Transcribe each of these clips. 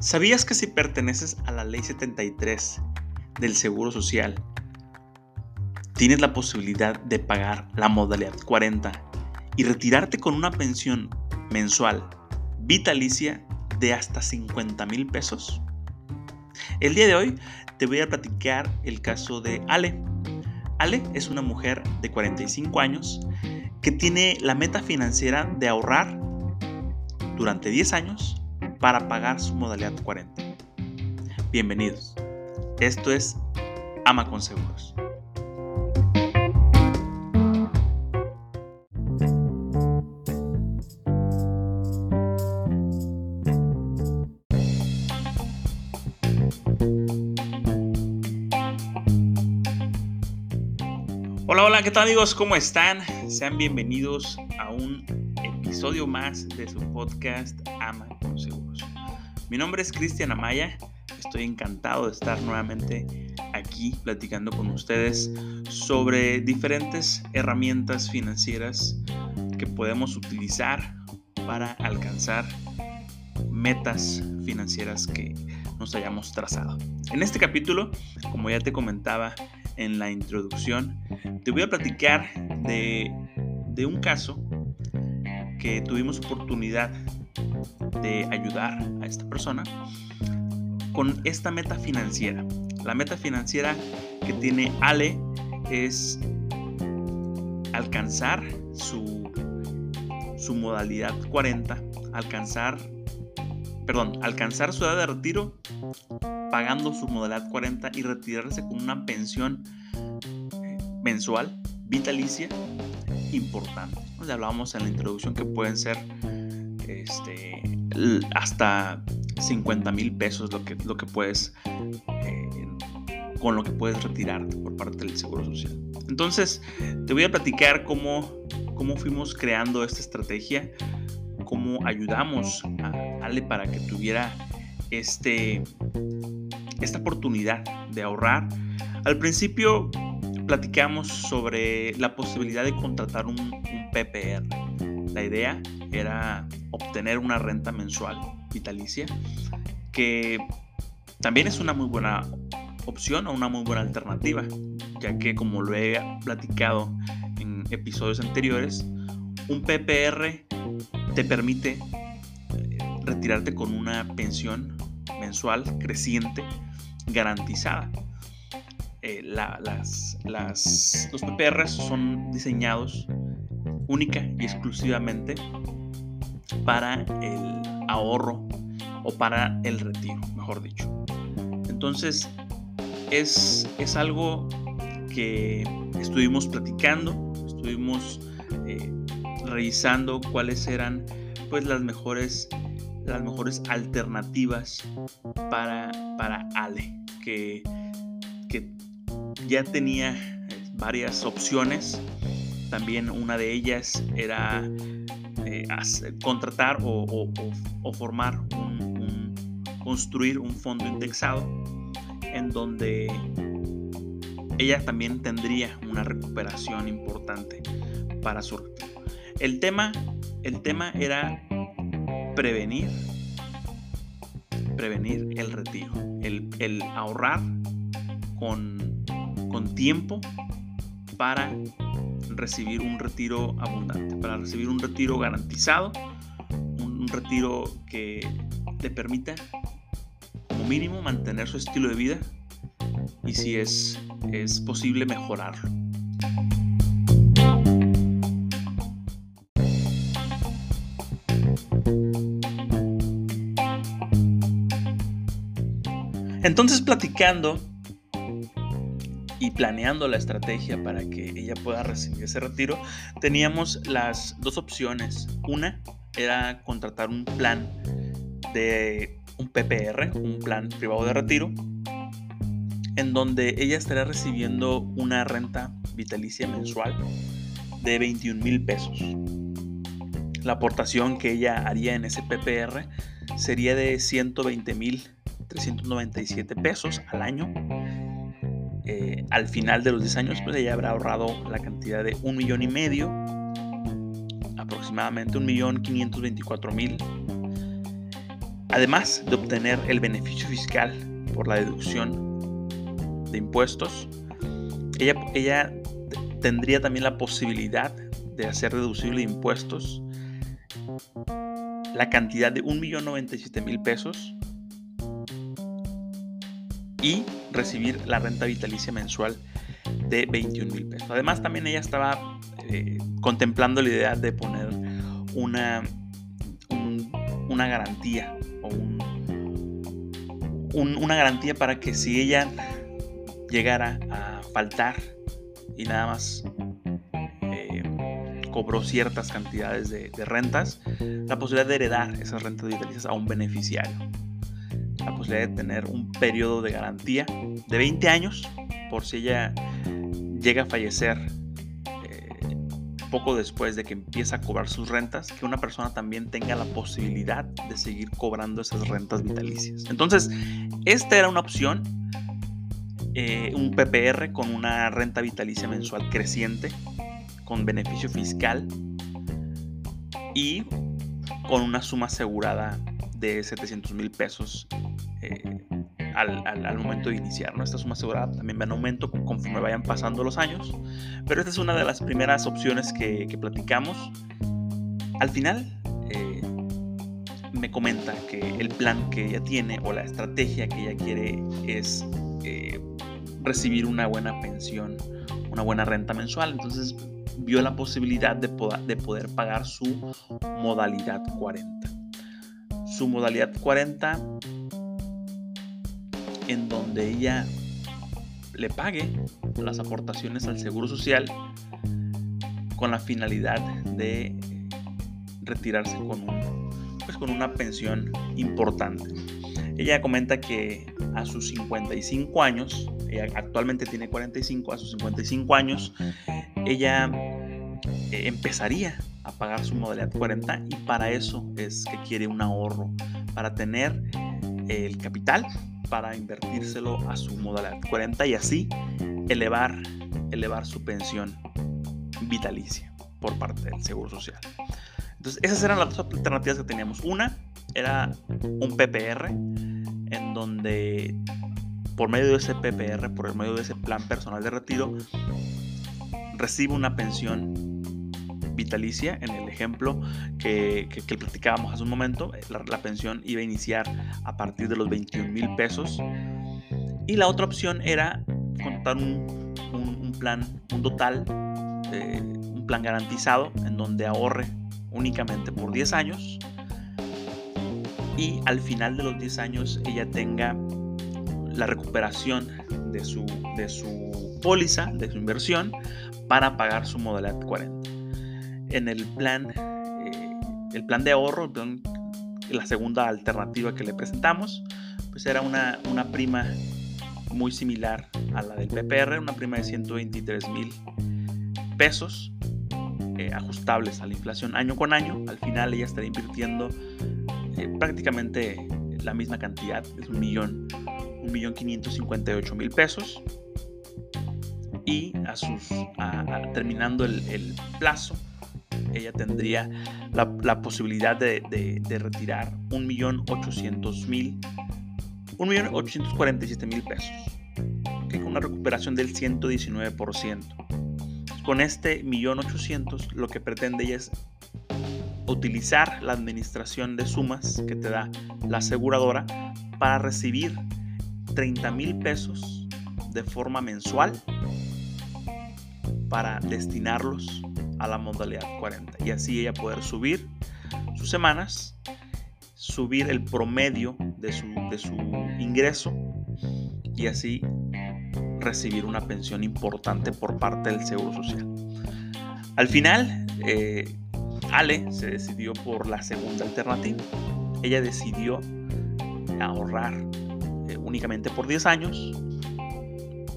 ¿Sabías que si perteneces a la Ley 73 del Seguro Social, tienes la posibilidad de pagar la modalidad 40 y retirarte con una pensión mensual vitalicia de hasta 50 mil pesos? El día de hoy te voy a platicar el caso de Ale. Ale es una mujer de 45 años que tiene la meta financiera de ahorrar durante 10 años para pagar su modalidad 40. Bienvenidos. Esto es Ama con Seguros. Hola, hola, ¿qué tal amigos? ¿Cómo están? Sean bienvenidos a un episodio más de su podcast. Mi nombre es Cristian Amaya, estoy encantado de estar nuevamente aquí platicando con ustedes sobre diferentes herramientas financieras que podemos utilizar para alcanzar metas financieras que nos hayamos trazado. En este capítulo, como ya te comentaba en la introducción, te voy a platicar de, de un caso que tuvimos oportunidad de ayudar a esta persona con esta meta financiera. La meta financiera que tiene Ale es alcanzar su, su modalidad 40, alcanzar, perdón, alcanzar su edad de retiro pagando su modalidad 40 y retirarse con una pensión mensual vitalicia importante. Ya hablábamos en la introducción que pueden ser este, hasta 50 mil pesos lo que, lo que puedes, eh, con lo que puedes retirar por parte del Seguro Social. Entonces, te voy a platicar cómo, cómo fuimos creando esta estrategia, cómo ayudamos a Ale para que tuviera este, esta oportunidad de ahorrar. Al principio platicamos sobre la posibilidad de contratar un, PPR. La idea era obtener una renta mensual vitalicia, que también es una muy buena opción o una muy buena alternativa, ya que como lo he platicado en episodios anteriores, un PPR te permite eh, retirarte con una pensión mensual creciente garantizada. Eh, las, los PPRs son diseñados única y exclusivamente para el ahorro o para el retiro, mejor dicho. Entonces, es, es algo que estuvimos platicando, estuvimos eh, revisando cuáles eran pues las mejores las mejores alternativas para, para Ale que, que ya tenía varias opciones. También una de ellas era eh, contratar o, formar un, construir un fondo indexado en donde ella también tendría una recuperación importante para su retiro. El tema, el tema era prevenir, prevenir el retiro, el, el ahorrar con con tiempo para recibir un retiro abundante, para recibir un retiro garantizado, un, retiro que te permita como mínimo mantener su estilo de vida y si es, es posible mejorarlo. Entonces platicando y planeando la estrategia para que ella pueda recibir ese retiro, teníamos las dos opciones. Una era contratar un plan de un PPR, un plan privado de retiro, en donde ella estaría recibiendo una renta vitalicia mensual de 21 mil pesos. La aportación que ella haría en ese PPR sería de 120 mil 397 pesos al año eh, al final de los 10 años, pues ella habrá ahorrado la cantidad de un millón y medio, aproximadamente un millón 524 mil. Además de obtener el beneficio fiscal por la deducción de impuestos, ella, ella tendría también la posibilidad de hacer deducible impuestos la cantidad de 1.097.000 pesos y recibir la renta vitalicia mensual de 21 mil pesos. Además, también ella estaba eh, contemplando la idea de poner una, una garantía o una garantía para que si ella llegara a faltar y nada más eh, cobró ciertas cantidades de, rentas, la posibilidad de heredar esas rentas vitalicias a un beneficiario. La posibilidad de tener un periodo de garantía de 20 años por si ella llega a fallecer eh, poco después de que empieza a cobrar sus rentas, que una persona también tenga la posibilidad de seguir cobrando esas rentas vitalicias. Entonces, esta era una opción, eh, un PPR con una renta vitalicia mensual creciente, con beneficio fiscal y con una suma asegurada de 700 mil pesos eh, al, momento de iniciar. ¿no? Esta suma asegurada también va en aumento conforme vayan pasando los años, pero esta es una de las primeras opciones que, platicamos. Al final, eh, me comenta que el plan que ella tiene o la estrategia que ella quiere es eh, recibir una buena pensión, una buena renta mensual. Entonces vio la posibilidad de, de poder pagar su modalidad 40. Su modalidad 40 en donde ella le pague las aportaciones al Seguro Social con la finalidad de retirarse con, pues con una pensión importante. Ella comenta que a sus 55 años, ella actualmente tiene 45, a sus 55 años, ella eh, empezaría a pagar su modalidad 40 y para eso es que quiere un ahorro, para tener el capital para invertírselo a su modalidad 40 y así elevar, elevar su pensión vitalicia por parte del Seguro Social. Entonces, esas eran las dos alternativas que teníamos. Una era un PPR, en donde por medio de ese PPR, por medio de ese plan personal de retiro, recibe una pensión vitalicia, en el ejemplo que, que, platicábamos hace un momento, eh, la, pensión iba a iniciar a partir de los 21 mil pesos. Y la otra opción era contar un, un, plan, un total, eh, un plan garantizado en donde ahorre únicamente por 10 años y al final de los 10 años ella tenga la recuperación de su, de su póliza, de su inversión, para pagar su modalidad 40 en el plan, eh, el plan de ahorro, la segunda alternativa que le presentamos, pues era una, una prima muy similar a la del PPR, una prima de 123 mil pesos eh, ajustables a la inflación año con año. Al final ella estaría invirtiendo eh, prácticamente la misma cantidad, es un millón, un millón 558 mil pesos. Y a sus, terminando el, el plazo, ella tendría la, posibilidad de, retirar 1.800.000, 1.847.000 pesos, con una recuperación del 119%. Con este 1.800.000 lo que pretende ella es utilizar la administración de sumas que te da la aseguradora para recibir 30 mil pesos de forma mensual para destinarlos a la modalidad 40 y así ella poder subir sus semanas, subir el promedio de su, de su ingreso y así recibir una pensión importante por parte del Seguro Social. Al final, eh, Ale se decidió por la segunda alternativa. Ella decidió ahorrar eh, únicamente por 10 años,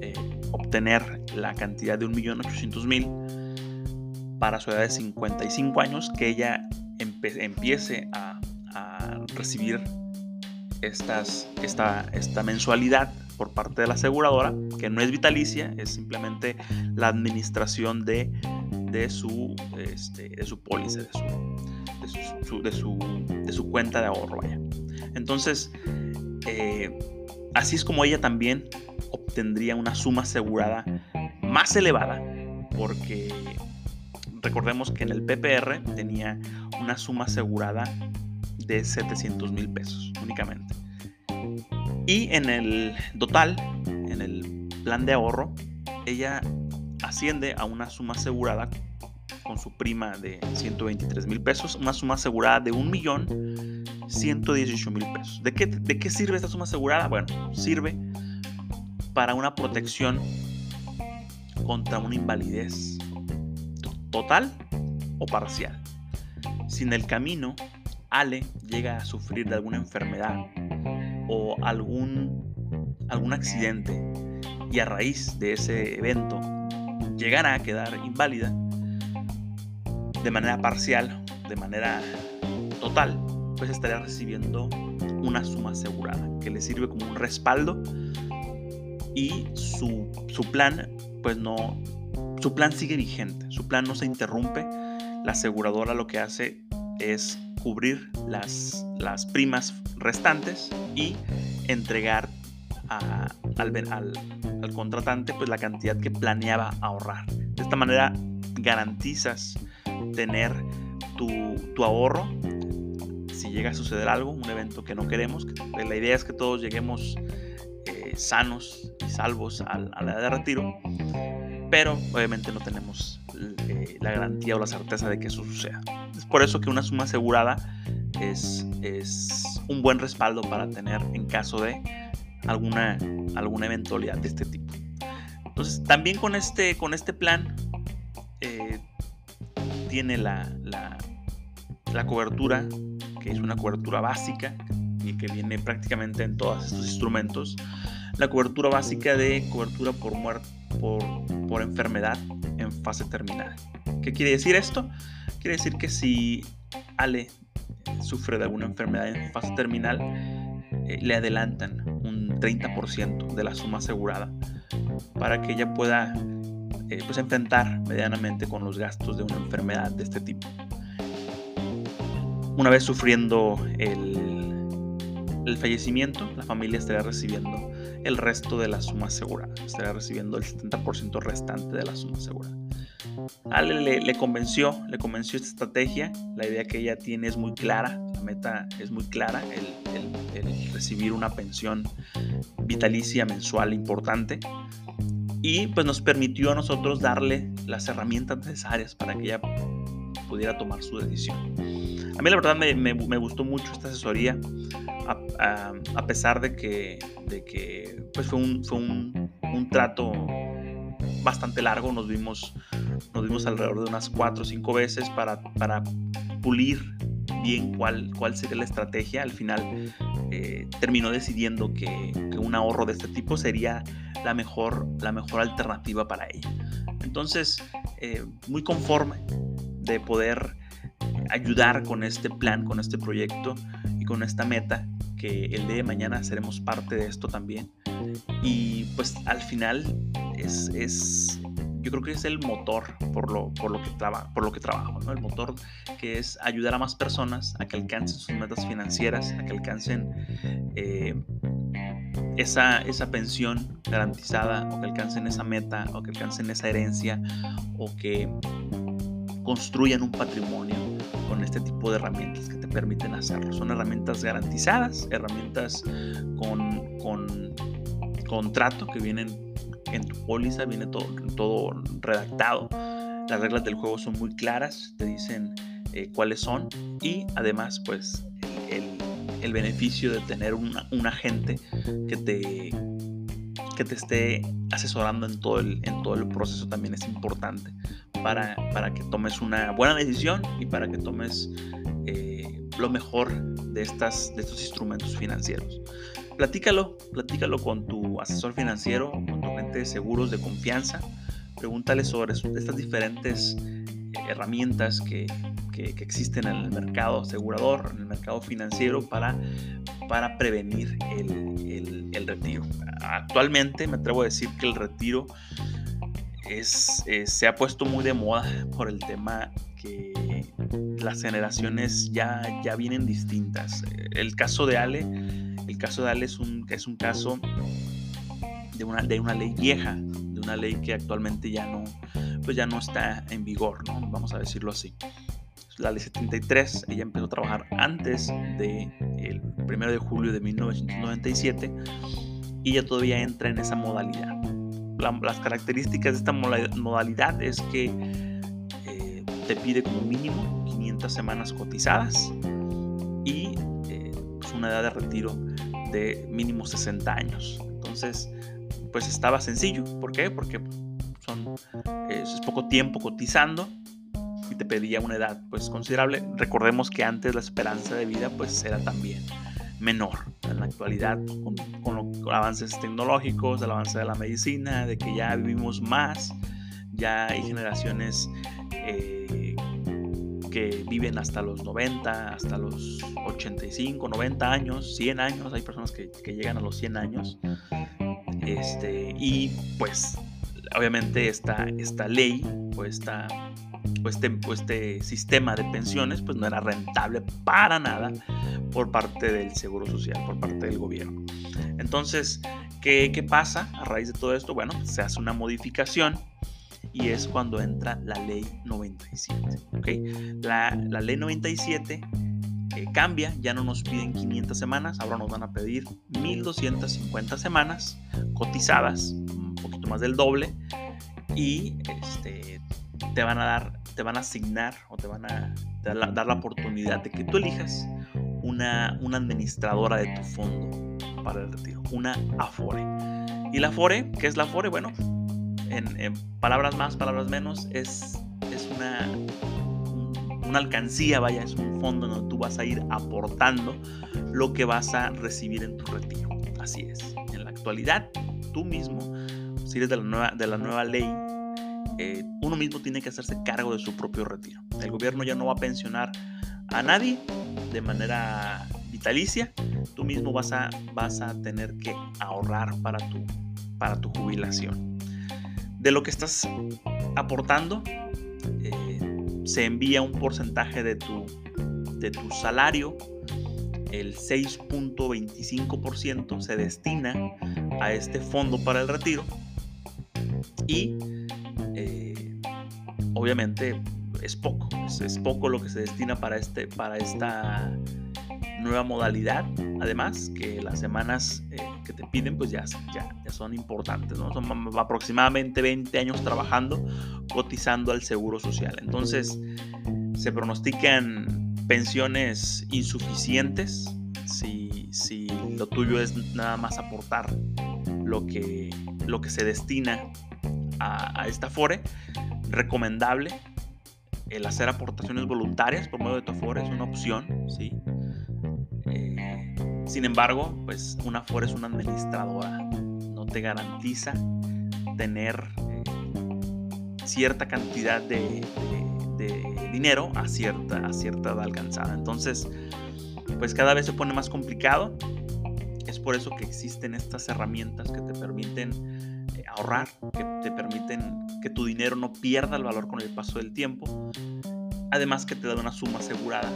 eh, obtener la cantidad de 1.800.000 para su edad de 55 años que ella empiece a, recibir estas, esta, esta mensualidad por parte de la aseguradora, que no es vitalicia, es simplemente la administración de, de, su, este, de su pólice, de su, de su, de su, cuenta de ahorro. Entonces, eh, así es como ella también obtendría una suma asegurada más elevada, porque recordemos que en el PPR tenía una suma asegurada de 700 mil pesos únicamente. Y en el total, en el plan de ahorro, ella asciende a una suma asegurada con su prima de 123 mil pesos, una suma asegurada de 1.118.000 pesos. ¿De qué, ¿De qué sirve esta suma asegurada? Bueno, sirve para una protección contra una invalidez total o parcial. Si en el camino Ale llega a sufrir de alguna enfermedad o algún, algún accidente y a raíz de ese evento llegará a quedar inválida de manera parcial, de manera total, pues estaría recibiendo una suma asegurada que le sirve como un respaldo y su, su plan pues no su plan sigue vigente, su plan no se interrumpe. La aseguradora lo que hace es cubrir las, las primas restantes y entregar al, al, contratante pues la cantidad que planeaba ahorrar. De esta manera garantizas tener tu, tu ahorro si llega a suceder algo, un evento que no queremos. La idea es que todos lleguemos eh, sanos y salvos a, a la edad de retiro pero obviamente no tenemos eh, la garantía o la certeza de que eso suceda. Es por eso que una suma asegurada es, es un buen respaldo para tener en caso de alguna, alguna eventualidad de este tipo. Entonces, también con este, con este plan eh, tiene la, la, la cobertura, que es una cobertura básica y que viene prácticamente en todos estos instrumentos. La cobertura básica de cobertura por muerte por, por enfermedad en fase terminal. ¿Qué quiere decir esto? Quiere decir que si Ale sufre de alguna enfermedad en fase terminal, eh, le adelantan un 30% de la suma asegurada para que ella pueda eh, pues enfrentar medianamente con los gastos de una enfermedad de este tipo. Una vez sufriendo el, el fallecimiento, la familia estará recibiendo el resto de la suma asegurada. Estará recibiendo el 70% restante de la suma asegurada. Ale le, convenció, le convenció esta estrategia. La idea que ella tiene es muy clara, la meta es muy clara, el, el recibir una pensión vitalicia mensual importante. Y pues nos permitió a nosotros darle las herramientas necesarias para que ella pudiera tomar su decisión. A mí la verdad me, me, gustó mucho esta asesoría, a, pesar de que, de que pues fue, un, fue un, un, trato bastante largo, nos vimos, nos vimos alrededor de unas cuatro o cinco veces para, para pulir bien cuál, cuál sería la estrategia. Al final eh, terminó decidiendo que, que, un ahorro de este tipo sería la mejor, la mejor alternativa para ella. Entonces, eh, muy conforme de poder ayudar con este plan, con este proyecto y con esta meta, que el día de mañana seremos parte de esto también. Y pues al final es, es yo creo que es el motor por lo, por lo, que, traba, por lo que trabajo, ¿no? el motor que es ayudar a más personas a que alcancen sus metas financieras, a que alcancen eh, esa, esa pensión garantizada, o que alcancen esa meta, o que alcancen esa herencia, o que construyan un patrimonio este tipo de herramientas que te permiten hacerlo. Son herramientas garantizadas, herramientas con, con contrato que vienen en tu póliza, viene todo, todo redactado. Las reglas del juego son muy claras, te dicen eh, cuáles son y además pues el, el, beneficio de tener un agente que te, que te esté asesorando en todo el, en todo el proceso también es importante para, que tomes una buena decisión y para que tomes eh, lo mejor de, estas, de estos instrumentos financieros. Platícalo, platícalo con tu asesor financiero, con tu agente de seguros de confianza. Pregúntale sobre estas diferentes eh, herramientas que, que, existen en el mercado asegurador, en el mercado financiero para, para prevenir el, el retiro. Actualmente me atrevo a decir que el retiro es, eh, se ha puesto muy de moda por el tema que las generaciones ya, ya vienen distintas. El caso de Ale, el caso de Ale es un, es un caso de una, de una ley vieja, de una ley que actualmente ya no, pues ya no está en vigor, ¿no? vamos a decirlo así. La ley 73, ella empezó a trabajar antes del el 1 de julio de 1997 y ya todavía entra en esa modalidad. Las características de esta modalidad es que eh, te pide como mínimo 500 semanas cotizadas y eh, pues una edad de retiro de mínimo 60 años. Entonces, pues estaba sencillo. ¿Por qué? Porque son, es poco tiempo cotizando y te pedía una edad pues considerable. Recordemos que antes la esperanza de vida pues era también menor. En la actualidad, con, los avances tecnológicos, el avance de la medicina, de que ya vivimos más, ya hay generaciones eh, que viven hasta los 90, hasta los 85, 90 años, 100 años, hay personas que, que llegan a los 100 años. Este, y pues obviamente esta, esta ley o esta pues este, pues este sistema de pensiones pues no era rentable para nada por parte del Seguro Social, por parte del gobierno. Entonces, ¿qué, qué pasa a raíz de todo esto? Bueno, se hace una modificación y es cuando entra la ley 97. ¿okay? La, la ley 97 eh, cambia, ya no nos piden 500 semanas, ahora nos van a pedir 1250 semanas cotizadas, un poquito más del doble, y este, te van a dar, te van a asignar o te van a dar la, oportunidad de que tú elijas una, una administradora de tu fondo para el retiro, una Afore. Y la Afore, ¿qué es la Afore? Bueno, en, palabras más, palabras menos, es, es una una alcancía, vaya, es un fondo donde tú vas a ir aportando lo que vas a recibir en tu retiro. Así es. En la actualidad, tú mismo, si eres de la nueva, de la nueva ley, eh, uno mismo tiene que hacerse cargo de su propio retiro. El gobierno ya no va a pensionar a nadie de manera vitalicia. Tú mismo vas a, vas a tener que ahorrar para tu, para tu jubilación. De lo que estás aportando, eh, se envía un porcentaje de tu, de tu salario, el 6.25% se destina a este fondo para el retiro y obviamente es poco, es, poco lo que se destina para, este, para esta nueva modalidad. Además, que las semanas eh, que te piden, pues ya, ya, ya, son importantes, ¿no? Son aproximadamente 20 años trabajando, cotizando al seguro social. Entonces, se pronostican pensiones insuficientes si, si lo tuyo es nada más aportar lo que, lo que se destina a, a esta FORE. Recomendable el hacer aportaciones voluntarias por medio de tu Afore es una opción, ¿sí? Sin embargo, pues una FORE es una administradora, no te garantiza tener eh, cierta cantidad de, dinero a cierta, a cierta edad alcanzada. Entonces, pues cada vez se pone más complicado. Es por eso que existen estas herramientas que te permiten eh, ahorrar, que te permiten que tu dinero no pierda el valor con el paso del tiempo. Además que te da una suma asegurada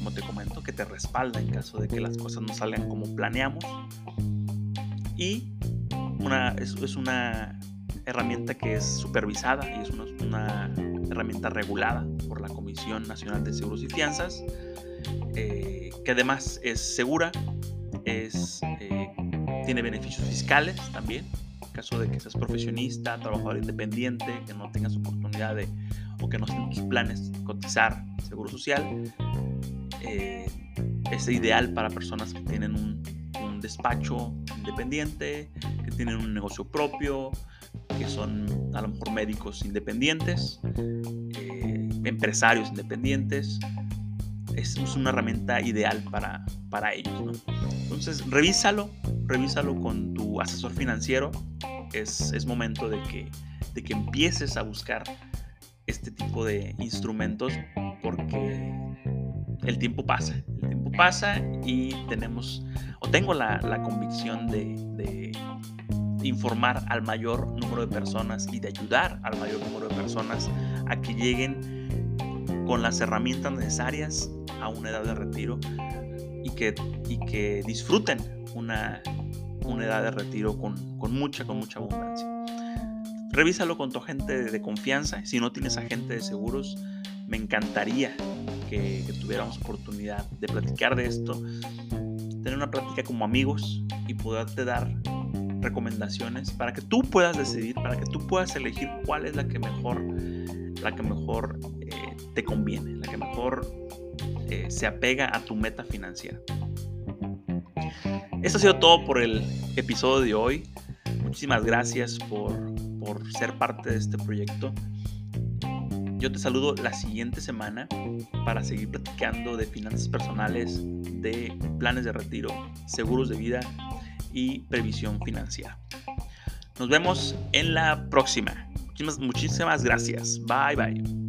como te comento, que te respalda en caso de que las cosas no salgan como planeamos. Y una, es, es una herramienta que es supervisada y es una, herramienta regulada por la Comisión Nacional de Seguros y Fianzas, eh, que además es segura, es, eh, tiene beneficios fiscales también, caso de que seas profesionista, trabajador independiente, que no tengas oportunidad de o que no estén tus planes cotizar seguro social, eh, es ideal para personas que tienen un, despacho independiente, que tienen un negocio propio, que son a lo mejor médicos independientes, eh, empresarios independientes. Es, una herramienta ideal para, para ellos. Entonces, revísalo, revísalo con tu asesor financiero. Es, momento de que, de que empieces a buscar este tipo de instrumentos porque el tiempo pasa, el tiempo pasa y tenemos, o tengo la, convicción de, informar al mayor número de personas y de ayudar al mayor número de personas a que lleguen con las herramientas necesarias a una edad de retiro y que, y que disfruten una, una edad de retiro con, con, mucha, con mucha abundancia. Revísalo con tu agente de confianza. Si no tienes agente de seguros, me encantaría que, tuviéramos oportunidad de platicar de esto, tener una práctica como amigos y poderte dar recomendaciones para que tú puedas decidir, para que tú puedas elegir cuál es la que mejor, la que mejor eh, te conviene, la que mejor eh, se apega a tu meta financiera. Esto ha sido todo por el episodio de hoy. Muchísimas gracias por, por ser parte de este proyecto. Yo te saludo la siguiente semana para seguir platicando de finanzas personales, de planes de retiro, seguros de vida y previsión financiera. Nos vemos en la próxima. Muchísimas, muchísimas gracias. Bye bye.